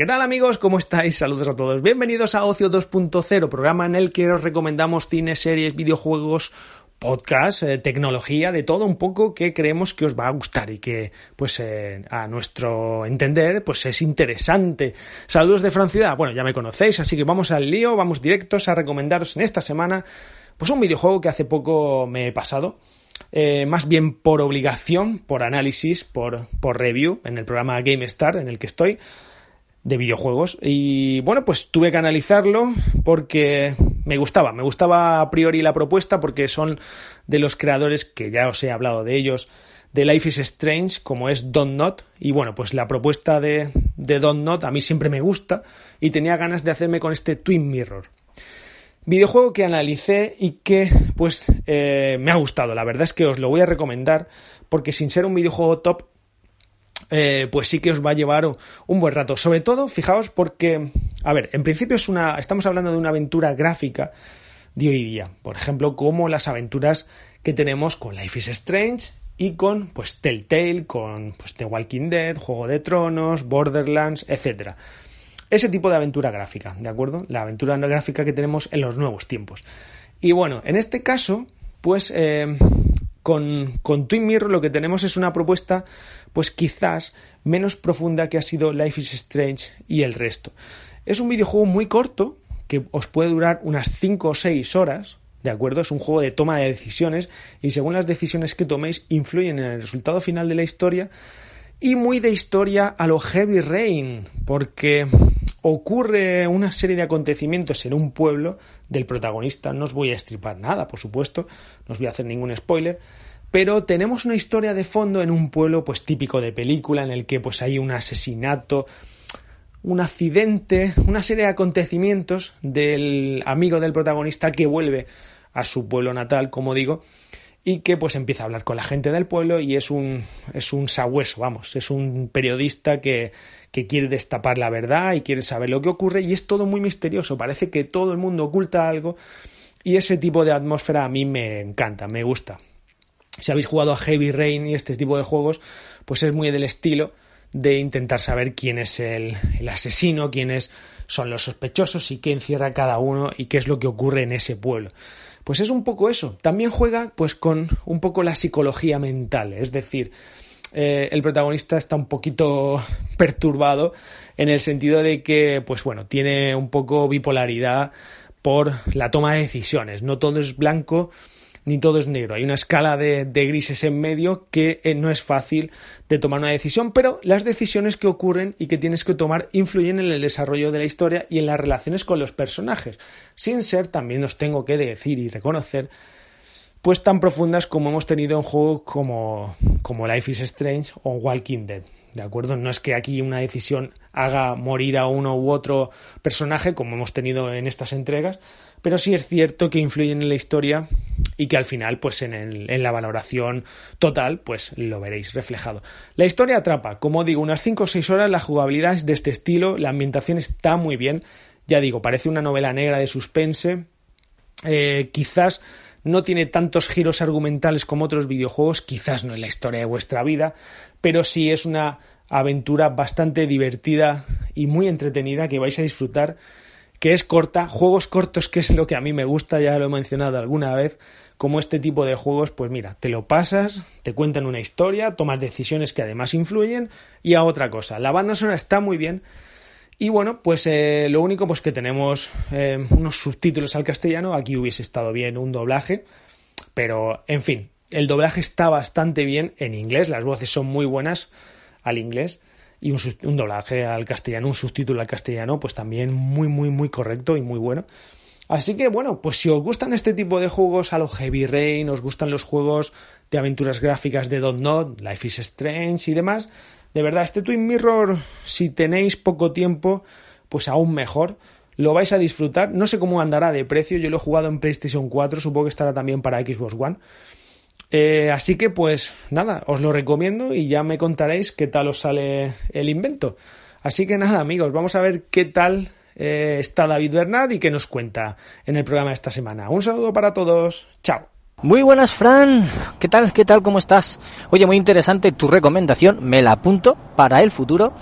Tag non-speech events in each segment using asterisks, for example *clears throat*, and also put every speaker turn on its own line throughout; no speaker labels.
¿qué tal amigos? ¿Cómo estáis? Saludos a todos. Bienvenidos a Ocio 2.0, programa en el que os recomendamos cine, series, videojuegos, podcast, eh, tecnología, de todo un poco que creemos que os va a gustar y que, pues, eh, a nuestro entender, pues es interesante. Saludos de Francia. Bueno, ya me conocéis, así que vamos al lío, vamos directos a recomendaros en esta semana, pues un videojuego que hace poco me he pasado. Eh, más bien por obligación, por análisis, por, por review, en el programa Game Star en el que estoy de videojuegos. Y bueno, pues tuve que analizarlo porque me gustaba, me gustaba a priori la propuesta porque son de los creadores que ya os he hablado de ellos de Life is Strange, como es Don't Not. Y bueno, pues la propuesta de, de Don't Not a mí siempre me gusta y tenía ganas de hacerme con este Twin Mirror. Videojuego que analicé y que pues eh, me ha gustado. La verdad es que os lo voy a recomendar porque sin ser un videojuego top eh, pues sí que os va a llevar un buen rato. Sobre todo, fijaos, porque, a ver, en principio es una, estamos hablando de una aventura gráfica de hoy día. Por ejemplo, como las aventuras que tenemos con Life is Strange y con, pues, Telltale, con, pues, The Walking Dead, Juego de Tronos, Borderlands, etcétera. Ese tipo de aventura gráfica, ¿de acuerdo? La aventura gráfica que tenemos en los nuevos tiempos. Y bueno, en este caso, pues eh, con, con Twin Mirror lo que tenemos es una propuesta pues quizás menos profunda que ha sido Life is Strange y el resto. Es un videojuego muy corto, que os puede durar unas 5 o 6 horas, ¿de acuerdo? Es un juego de toma de decisiones y según las decisiones que toméis influyen en el resultado final de la historia y muy de historia a lo Heavy Rain, porque ocurre una serie de acontecimientos en un pueblo del protagonista, no os voy a estripar nada, por supuesto, no os voy a hacer ningún spoiler, pero tenemos una historia de fondo en un pueblo pues típico de película en el que pues hay un asesinato, un accidente, una serie de acontecimientos del amigo del protagonista que vuelve a su pueblo natal, como digo, y que pues empieza a hablar con la gente del pueblo y es un es un sabueso, vamos, es un periodista que que quiere destapar la verdad y quiere saber lo que ocurre y es todo muy misterioso, parece que todo el mundo oculta algo y ese tipo de atmósfera a mí me encanta, me gusta. Si habéis jugado a Heavy Rain y este tipo de juegos, pues es muy del estilo de intentar saber quién es el, asesino, quiénes son los sospechosos y qué encierra cada uno y qué es lo que ocurre en ese pueblo. Pues es un poco eso. También juega pues con un poco la psicología mental, es decir, eh, el protagonista está un poquito *laughs* perturbado en el sentido de que, pues bueno, tiene un poco bipolaridad por la toma de decisiones. No todo es blanco ni todo es negro. Hay una escala de, grises en medio que eh, no es fácil de tomar una decisión, pero las decisiones que ocurren y que tienes que tomar influyen en el desarrollo de la historia y en las relaciones con los personajes, sin ser, también os tengo que decir y reconocer, pues tan profundas como hemos tenido en juegos como, como Life is Strange o Walking Dead. ¿De acuerdo? No es que aquí una decisión haga morir a uno u otro personaje, como hemos tenido en estas entregas, pero sí es cierto que influyen en la historia y que al final, pues en, el, en la valoración total, pues lo veréis reflejado. La historia atrapa, como digo, unas 5 o 6 horas, la jugabilidad es de este estilo, la ambientación está muy bien, ya digo, parece una novela negra de suspense, eh, quizás no tiene tantos giros argumentales como otros videojuegos, quizás no en la historia de vuestra vida, pero sí es una aventura bastante divertida y muy entretenida que vais a disfrutar, que es corta, juegos cortos que es lo que a mí me gusta, ya lo he mencionado alguna vez, como este tipo de juegos, pues mira, te lo pasas, te cuentan una historia, tomas decisiones que además influyen y a otra cosa. La banda sonora está muy bien, y bueno, pues eh, lo único pues que tenemos eh, unos subtítulos al castellano, aquí hubiese estado bien un doblaje, pero en fin, el doblaje está bastante bien en inglés, las voces son muy buenas al inglés. Y un, doblaje al castellano, un subtítulo al castellano, pues también muy, muy, muy correcto y muy bueno. Así que bueno, pues si os gustan este tipo de juegos a lo Heavy Rain, os gustan los juegos de aventuras gráficas de Don't Not, Life is Strange y demás, de verdad, este Twin Mirror, si tenéis poco tiempo, pues aún mejor. Lo vais a disfrutar. No sé cómo andará de precio. Yo lo he jugado en PlayStation 4. Supongo que estará también para Xbox One. Eh, así que pues nada, os lo recomiendo y ya me contaréis qué tal os sale el invento. Así que nada, amigos, vamos a ver qué tal eh, está David Bernat y qué nos cuenta en el programa de esta semana. Un saludo para todos. Chao.
Muy buenas, Fran. ¿Qué tal? ¿Qué tal? ¿Cómo estás? Oye, muy interesante tu recomendación. Me la apunto para el futuro.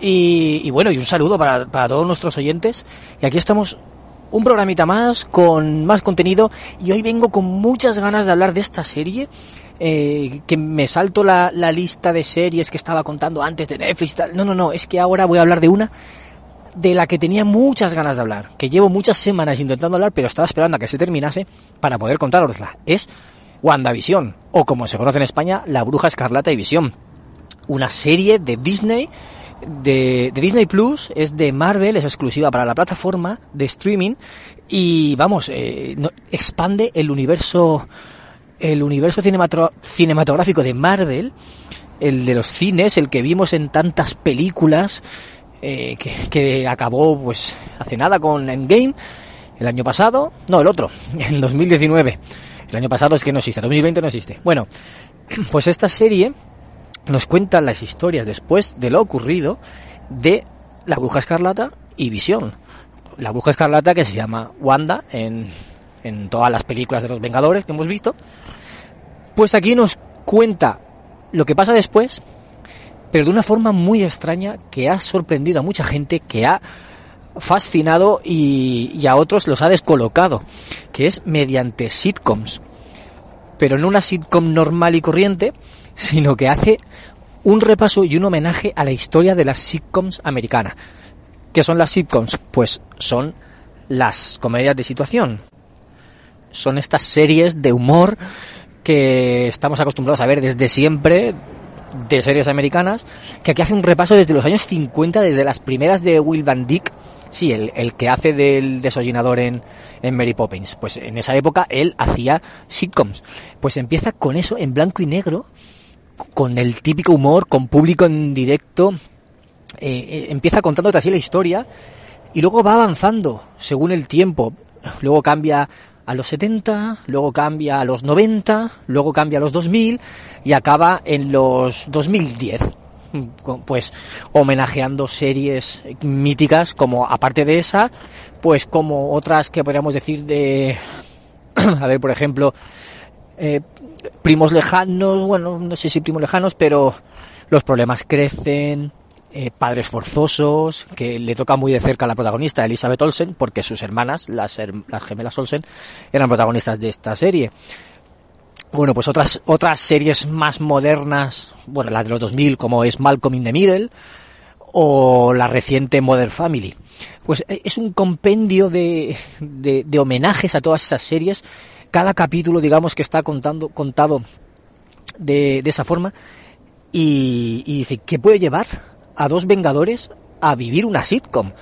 Y, bueno, y un saludo para, para todos nuestros oyentes. Y aquí estamos un programita más con más contenido y hoy vengo con muchas ganas de hablar de esta serie. Eh, que me salto la, la, lista de series que estaba contando antes de Netflix. No, no, no, es que ahora voy a hablar de una de la que tenía muchas ganas de hablar, que llevo muchas semanas intentando hablar, pero estaba esperando a que se terminase para poder contarosla. Es WandaVision, o como se conoce en España, La Bruja Escarlata y Visión. Una serie de Disney, de, Disney Plus, es de Marvel, es exclusiva para la plataforma de streaming, y vamos, eh, expande el universo, el universo cinematográfico de Marvel, el de los cines, el que vimos en tantas películas, eh, que, acabó pues hace nada con Endgame, el año pasado, no, el otro, *laughs* en 2019. El año pasado es que no existe, 2020 no existe. Bueno, *clears throat* pues esta serie nos cuenta las historias después de lo ocurrido de la bruja escarlata y Visión. La bruja escarlata que se llama Wanda en, en todas las películas de los Vengadores que hemos visto. Pues aquí nos cuenta lo que pasa después pero de una forma muy extraña que ha sorprendido a mucha gente, que ha fascinado y, a otros los ha descolocado, que es mediante sitcoms. Pero no una sitcom normal y corriente, sino que hace un repaso y un homenaje a la historia de las sitcoms americanas. ¿Qué son las sitcoms? Pues son las comedias de situación. Son estas series de humor que estamos acostumbrados a ver desde siempre, de series americanas, que aquí hace un repaso desde los años 50, desde las primeras de Will Van Dyck, sí, el, el que hace del desollinador en, en Mary Poppins. Pues en esa época él hacía sitcoms. Pues empieza con eso, en blanco y negro, con el típico humor, con público en directo, eh, eh, empieza contándote así la historia y luego va avanzando según el tiempo. Luego cambia a los 70, luego cambia a los 90, luego cambia a los 2000 y acaba en los 2010 pues homenajeando series míticas como aparte de esa pues como otras que podríamos decir de *clears throat* a ver por ejemplo eh, primos lejanos bueno no sé si primos lejanos pero los problemas crecen eh, padres forzosos, que le toca muy de cerca a la protagonista, Elizabeth Olsen, porque sus hermanas, las, las gemelas Olsen, eran protagonistas de esta serie. Bueno, pues otras, otras series más modernas, bueno, las de los 2000, como es Malcolm in the Middle, o la reciente Modern Family. Pues eh, es un compendio de, de, de homenajes a todas esas series. Cada capítulo, digamos, que está contando, contado de, de esa forma. Y, y dice, ¿qué puede llevar a dos Vengadores a vivir una sitcom.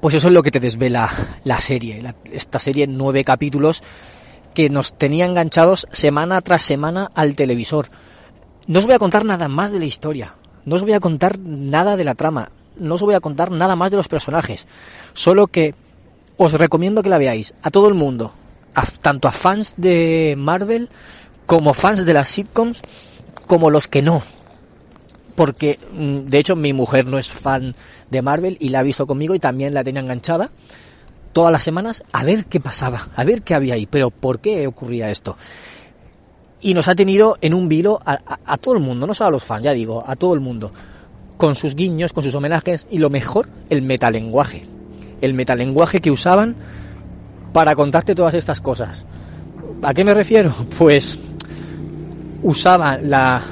Pues eso es lo que te desvela la serie, esta serie en nueve capítulos que nos tenía enganchados semana tras semana al televisor. No os voy a contar nada más de la historia, no os voy a contar nada de la trama, no os voy a contar nada más de los personajes, solo que os recomiendo que la veáis a todo el mundo, tanto a fans de Marvel como fans de las sitcoms, como los que no, porque mm, de hecho mi mujer no es fan de Marvel y la ha visto conmigo y también la tenía enganchada todas las semanas a ver qué pasaba, a ver qué había ahí, pero por qué ocurría esto. Y nos ha tenido en un vilo a, todo el mundo, no solo a los fans, ya digo, a todo el mundo, con sus guiños, con sus homenajes y lo mejor, el metalenguaje. El metalenguaje que usaban para contarte todas estas cosas. ¿A qué me refiero? *laughs* Pues usaba la,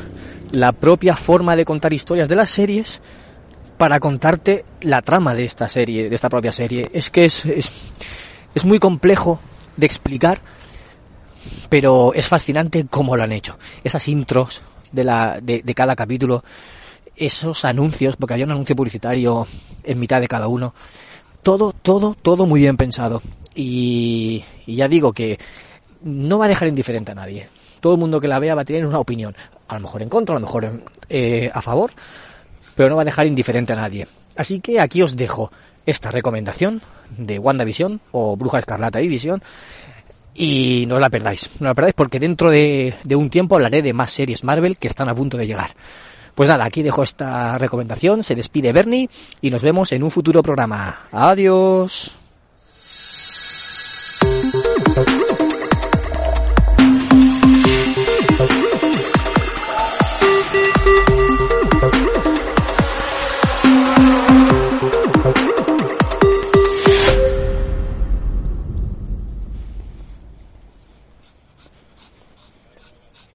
la propia forma de contar historias de las series para contarte la trama de esta serie, de esta propia serie. Es que es, es, muy complejo de explicar, pero es fascinante cómo lo han hecho. Esas intros de, la, de, de cada capítulo, esos anuncios, porque había un anuncio publicitario en mitad de cada uno. Todo, todo, todo muy bien pensado. Y, y ya digo que no va a dejar indiferente a nadie todo el mundo que la vea va a tener una opinión, a lo mejor en contra, a lo mejor eh, a favor, pero no va a dejar indiferente a nadie. Así que aquí os dejo esta recomendación de WandaVision o Bruja Escarlata y Visión y no la perdáis, no la perdáis porque dentro de, de un tiempo hablaré de más series Marvel que están a punto de llegar. Pues nada, aquí dejo esta recomendación, se despide Bernie y nos vemos en un futuro programa. Adiós.